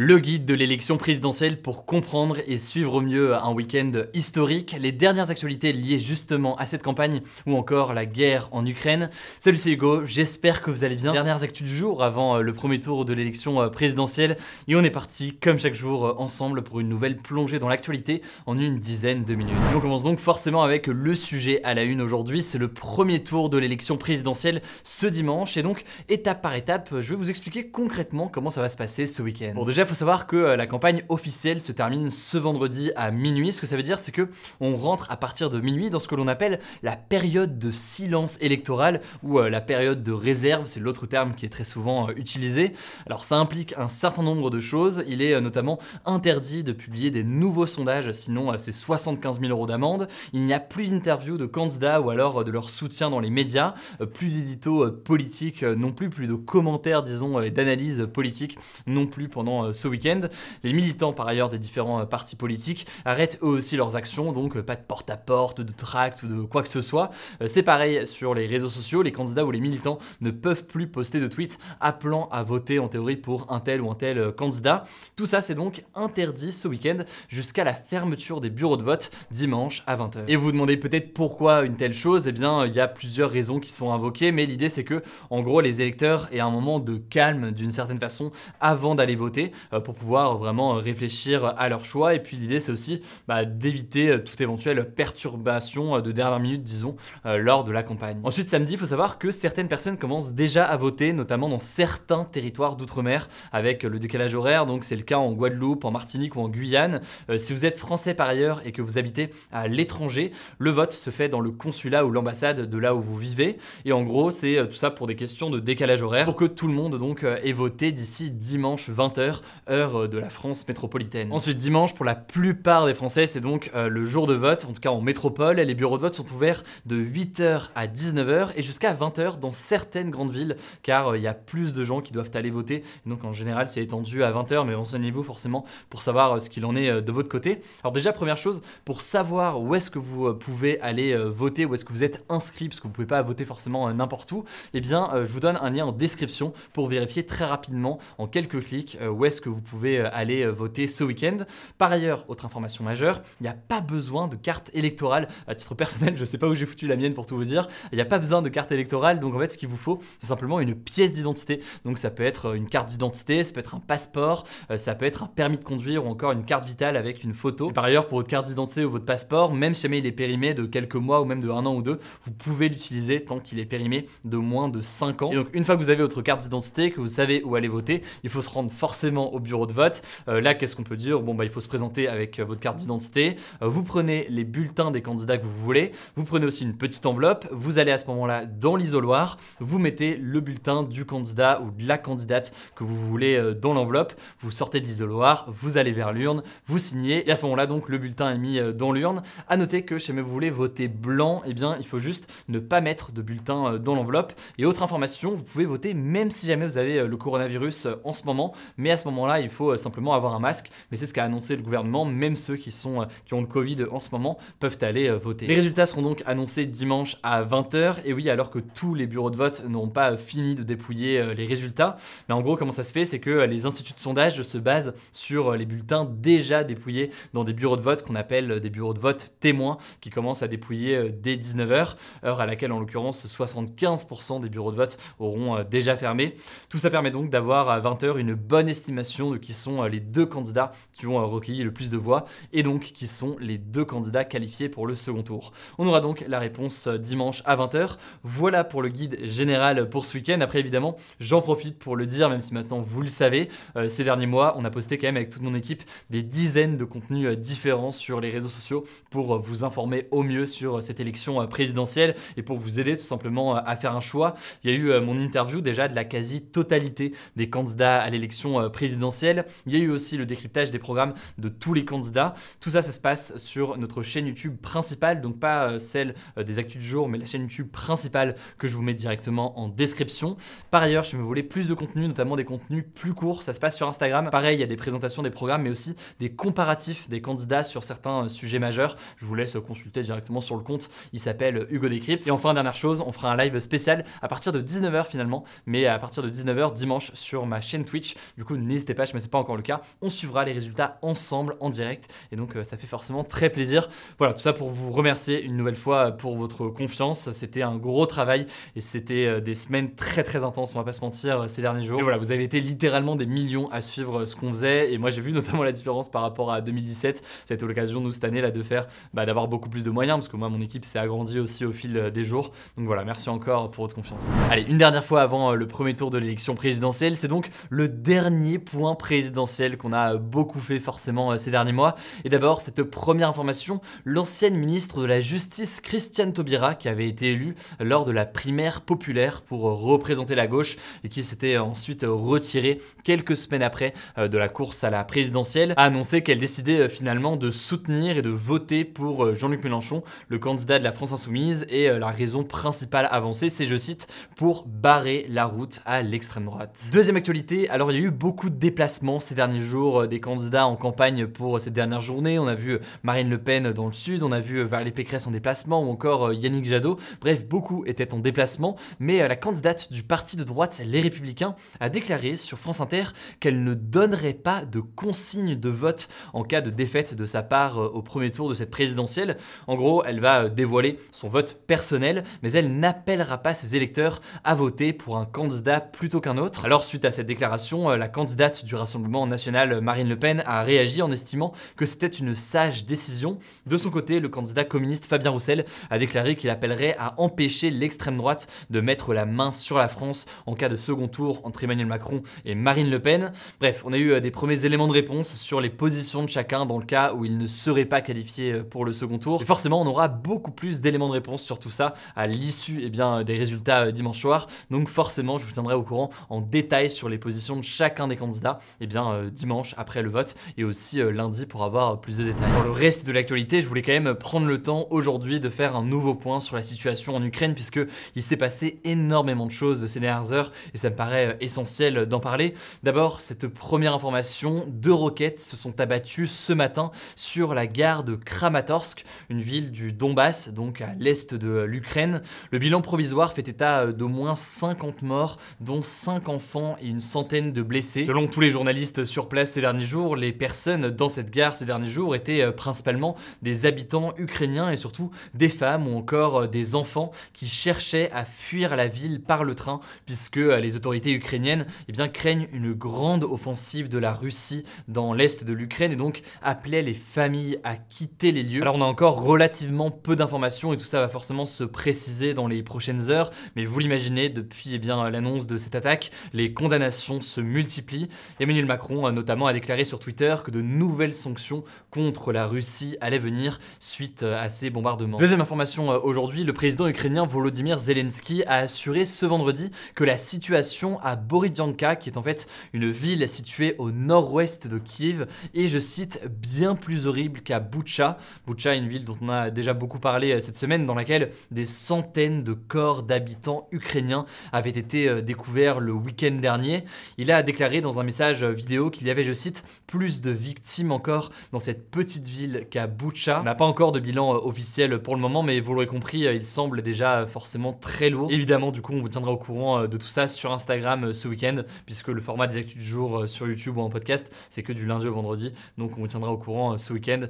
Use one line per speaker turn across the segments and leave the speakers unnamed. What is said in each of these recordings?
Le guide de l'élection présidentielle pour comprendre et suivre au mieux un week-end historique, les dernières actualités liées justement à cette campagne ou encore la guerre en Ukraine. Salut c'est Hugo, j'espère que vous allez bien. Dernières actus du jour avant euh, le premier tour de l'élection euh, présidentielle et on est parti comme chaque jour euh, ensemble pour une nouvelle plongée dans l'actualité en une dizaine de minutes. On commence donc forcément avec le sujet à la une aujourd'hui, c'est le premier tour de l'élection présidentielle ce dimanche et donc étape par étape, je vais vous expliquer concrètement comment ça va se passer ce week-end. Bon déjà il faut savoir que euh, la campagne officielle se termine ce vendredi à minuit. Ce que ça veut dire, c'est que on rentre à partir de minuit dans ce que l'on appelle la période de silence électoral ou euh, la période de réserve. C'est l'autre terme qui est très souvent euh, utilisé. Alors ça implique un certain nombre de choses. Il est notamment interdit de publier des nouveaux sondages, sinon c'est 75 000 euros d'amende. Il n'y a plus d'interviews de candidats ou alors de leur soutien dans les médias, plus d'éditos politiques non plus, plus de commentaires, disons, et d'analyses politiques non plus pendant ce week-end. Les militants, par ailleurs, des différents euh, partis politiques arrêtent eux aussi leurs actions, donc euh, pas de porte-à-porte, de tract ou de quoi que ce soit. Euh, c'est pareil sur les réseaux sociaux, les candidats ou les militants ne peuvent plus poster de tweets appelant à voter en théorie pour un tel ou un tel candidat. Tout ça, c'est donc interdit ce week-end jusqu'à la fermeture des bureaux de vote dimanche à 20h. Et vous vous demandez peut-être pourquoi une telle chose? Eh bien, il y a plusieurs raisons qui sont invoquées, mais l'idée c'est que, en gros, les électeurs aient un moment de calme d'une certaine façon avant d'aller voter. Euh, pour pouvoir vraiment réfléchir à leur choix. Et puis l'idée c'est aussi bah, d'éviter euh, toute éventuelle perturbation euh, de dernière minute, disons, lors de la campagne. Ensuite samedi, il faut savoir que certaines personnes commencent déjà à voter, notamment dans certains territoires d'outre-mer avec le décalage horaire. Donc c'est le cas en Guadeloupe, en Martinique ou en Guyane. si vous êtes français par ailleurs et que vous habitez à l'étranger, le vote se fait dans le consulat ou l'ambassade de là où vous vivez. Et en gros, c'est tout ça pour des questions de décalage horaire pour que tout le monde donc ait voté d'ici dimanche 20h heure euh, de la France métropolitaine. Ensuite, dimanche, pour la plupart des Français, c'est donc euh, le jour de vote, en tout cas en métropole. Les bureaux de vote sont ouverts de 8h à 19h et jusqu'à 20h dans certaines grandes villes, car euh, il y a plus de gens qui doivent aller voter. donc en général, c'est étendu à 20h, mais renseignez-vous forcément pour savoir ce qu'il en est de votre côté. Alors déjà, première chose, pour savoir où est-ce que vous pouvez aller voter, où est-ce que vous êtes inscrit, parce que vous ne pouvez pas voter forcément n'importe où, eh bien, je vous donne un lien en description pour vérifier très rapidement, en quelques clics, où est-ce que vous pouvez euh, aller euh, voter ce week-end. Par ailleurs, autre information majeure, il n'y a pas besoin de carte électorale. À titre personnel, je ne sais pas où j'ai foutu la mienne pour tout vous dire. Il n'y a pas besoin de carte électorale, donc en fait, ce qu'il vous faut, c'est simplement une pièce d'identité. Donc ça peut être euh, une carte d'identité, ça peut être un passeport, ça peut être un permis de conduire ou encore une carte vitale avec une photo. par ailleurs, pour votre carte d'identité ou votre passeport, même si jamais il est périmé de quelques mois ou même de un an ou deux, vous pouvez l'utiliser tant qu'il est périmé de moins de 5 ans. Et donc une fois que vous avez votre carte d'identité, que vous savez où aller voter, il faut se rendre forcément au bureau de vote. Euh, là, qu'est-ce qu'on peut dire? Bon, bah, il faut se présenter avec euh, votre carte d'identité. Euh, vous prenez les bulletins des candidats que vous voulez. Vous prenez aussi une petite enveloppe. Vous allez à ce moment-là dans l'isoloir. Vous mettez le bulletin du candidat ou de la candidate que vous voulez dans l'enveloppe. Vous sortez de l'isoloir. Vous allez vers l'urne. Vous signez. Et à ce moment-là, donc, le bulletin est mis dans l'urne. À noter que si jamais vous voulez voter blanc, eh bien, il faut juste ne pas mettre de bulletin dans l'enveloppe. Et autre information, vous pouvez voter même si jamais vous avez le coronavirus en ce moment. Mais à ce moment-là, il faut simplement avoir un masque, mais c'est ce qu'a annoncé le gouvernement, même ceux qui, sont, euh, qui ont le Covid en ce moment peuvent aller euh, voter. Les résultats seront donc annoncés dimanche à 20h, et oui, alors que tous les bureaux de vote n'ont pas fini de dépouiller euh, les résultats. Mais en gros, comment ça se fait? C'est que les instituts de sondage se basent sur les bulletins déjà dépouillés dans des bureaux de vote qu'on appelle des bureaux de vote témoins, qui commencent à dépouiller dès 19h, heure à laquelle en l'occurrence 75% des bureaux de vote auront déjà fermé. Tout ça permet donc d'avoir à 20h une bonne estimation de qui sont les deux candidats qui ont recueilli le plus de voix et donc qui sont les deux candidats qualifiés pour le second tour. On aura donc la réponse dimanche à 20h. Voilà pour le guide général pour ce week-end. Après, évidemment, j'en profite pour le dire, même si maintenant vous le savez, ces derniers mois, on a posté quand même avec toute mon équipe des dizaines de contenus différents sur les réseaux sociaux pour vous informer au mieux sur cette élection présidentielle et pour vous aider tout simplement à faire un choix. Il y a eu mon interview déjà de la quasi-totalité des candidats à l'élection Il y a eu aussi le décryptage des programmes de tous les candidats. Tout ça, ça se passe sur notre chaîne YouTube principale, donc pas celle des actus du jour, mais la chaîne YouTube principale que je vous mets directement en description. Par ailleurs, si vous voulez plus de contenu, notamment des contenus plus courts, ça se passe sur Instagram. Pareil, il y a des présentations des programmes, mais aussi des comparatifs des candidats sur certains sujets majeurs. Je vous laisse consulter directement sur le compte. Il s'appelle Hugo Décrypte. Et enfin, dernière chose, on fera un live spécial à partir de 19h finalement, mais à partir de 19h dimanche sur ma chaîne Twitch. Du coup, n'hésitez pas, je ne sais pas encore le cas. On suivra les résultats ensemble en direct et donc ça fait forcément très plaisir. Voilà, tout ça pour vous remercier une nouvelle fois pour votre confiance. C'était un gros travail et c'était des semaines très très intenses, on va pas se mentir, ces derniers jours. Et voilà, vous avez été littéralement des millions à suivre ce qu'on faisait et moi j'ai vu notamment la différence par rapport à 2017. Ça a été l'occasion, nous, cette année, là, de faire, bah, d'avoir beaucoup plus de moyens parce que moi, mon équipe s'est agrandie aussi au fil des jours. Donc voilà, merci encore pour votre confiance. Allez, une dernière fois avant le premier tour de l'élection présidentielle, c'est donc le dernier point présidentiel qu'on a beaucoup fait forcément ces derniers mois. Et d'abord, cette première information, l'ancienne ministre de la Justice, Christiane Taubira, qui avait été élue lors de la primaire populaire pour représenter la gauche et qui s'était ensuite retirée quelques semaines après euh, de la course à la présidentielle, a annoncé qu'elle décidait euh, finalement de soutenir et de voter pour euh, Jean-Luc Mélenchon, le candidat de la France Insoumise, et la raison principale avancée, c'est, je cite, pour barrer la route à l'extrême droite. Deuxième actualité, alors il y a eu beaucoup de déplacements ces derniers jours des candidats en campagne pour cette dernière journée. On a vu Marine Le Pen dans le sud, on a vu Valérie Pécresse en déplacement ou encore Yannick Jadot. Bref, beaucoup étaient en déplacement, mais la candidate du parti de droite Les Républicains a déclaré sur France Inter qu'elle ne donnerait pas de consigne de vote en cas de défaite de sa part euh, au premier tour de cette présidentielle. En gros, elle va euh, dévoiler son vote personnel, mais elle n'appellera pas ses électeurs à voter pour un candidat plutôt qu'un autre. Alors, suite à cette déclaration, euh, la candidate du Rassemblement national Marine Le Pen a réagi en estimant que c'était une sage décision. De son côté, le candidat communiste Fabien Roussel a déclaré qu'il appellerait à empêcher l'extrême droite de mettre la main sur la France en cas de second tour entre Emmanuel Macron et Marine Le Pen. Bref, on a eu euh, des premiers éléments de réponse sur les positions de chacun dans le cas où il ne serait pas qualifié euh, pour le second tour. Et forcément, on aura beaucoup plus d'éléments de réponse sur tout ça à l'issue eh bien, des résultats euh, dimanche soir. Donc forcément, je vous tiendrai au courant en détail sur les positions de chacun des candidats eh bien, dimanche après le vote et aussi lundi pour avoir plus de détails. Pour le reste de l'actualité, je voulais quand même prendre le temps aujourd'hui de faire un nouveau point sur la situation en Ukraine puisque il s'est passé énormément de choses ces dernières heures et ça me paraît euh, essentiel d'en parler. D'abord, cette première information, deux roquettes se sont abattues ce matin sur la gare de Kramatorsk, une ville du Donbass, donc à l'est de l'Ukraine. Le bilan provisoire fait état euh, d'au moins 50 morts, dont 5 enfants et une centaine de blessés. Selon tous les journalistes sur place ces derniers jours, les personnes dans cette gare ces derniers jours étaient euh, principalement des habitants ukrainiens et surtout des femmes ou encore des enfants qui cherchaient à fuir la ville par le train puisque euh, les autorités ukrainiennes eh bien, craignent une grande offensive de la Russie dans l'est de l'Ukraine et donc appelaient les familles à quitter les lieux. Alors on a encore relativement peu d'informations et tout ça va forcément se préciser dans les prochaines heures, mais vous l'imaginez, depuis eh l'annonce de cette attaque, les condamnations se multiplient. Emmanuel Macron euh, notamment a déclaré sur Twitter que de nouvelles sanctions contre la Russie allaient venir suite euh, à ces bombardements. Deuxième information aujourd'hui, le président ukrainien Volodymyr Zelensky a assuré ce vendredi que la situation à Borodyanka, qui est en fait une ville située au nord-ouest de Kiev, est, je cite, bien plus horrible qu'à Bucha. Bucha, une ville dont on a déjà beaucoup parlé euh, cette semaine, dans laquelle des centaines de corps d'habitants ukrainiens avaient été euh, découverts le week-end dernier. Il a déclaré dans un message euh, vidéo qu'il y avait, je cite, plus de victimes encore dans cette petite ville qu'à Bucha. On n'a pas encore de bilan officiel pour le moment, mais vous l'aurez compris, il semble déjà forcément très lourd. Évidemment, du coup, on vous tiendra au courant de tout ça sur Instagram euh, ce week-end, puisque le format des actus du jour euh, sur YouTube ou en podcast, c'est que du lundi au vendredi. Donc on vous tiendra au courant euh, ce week-end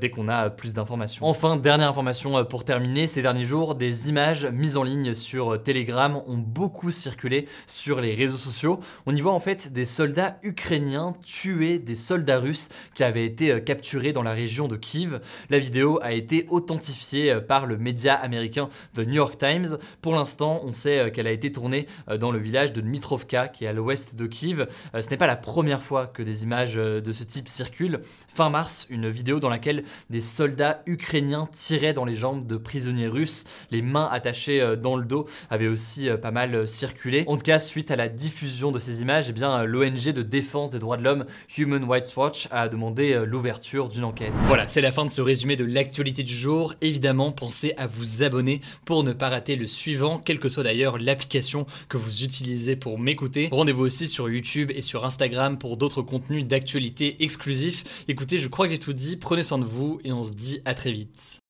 dès qu'on a plus d'informations. Enfin, dernière information pour terminer, ces derniers jours, des images mises en ligne sur Telegram ont beaucoup circulé sur les réseaux sociaux. On y voit en fait des soldats ukrainiens tuaient des soldats russes qui avaient été euh, capturés dans la région de Kiev. La vidéo a été authentifiée euh, par le média américain The New York Times. Pour l'instant, on sait euh, qu'elle a été tournée dans le village de Dmitrovka, qui est à l'ouest de Kiev. Ce n'est pas la première fois que des images de ce type circulent. Fin mars, une vidéo dans laquelle des soldats ukrainiens tiraient dans les jambes de prisonniers russes, les mains attachées dans le dos, avait aussi pas mal circulé. En tout cas, suite à la diffusion de ces images, eh bien, l'ONG de défense des droits de l'homme Human Rights Watch a demandé euh, l'ouverture d'une enquête. Voilà, c'est la fin de ce résumé de l'actualité du jour. Évidemment, pensez à vous abonner pour ne pas rater le suivant, quelle que soit d'ailleurs l'application que vous utilisez pour m'écouter. Rendez-vous aussi sur YouTube et sur Instagram pour d'autres contenus d'actualité exclusifs. Écoutez, je crois que j'ai tout dit, prenez soin de vous et on se dit à très vite.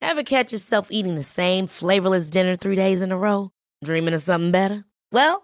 Ever catch yourself eating the same flavorless dinner three days in a row? Dreaming of something better? Well,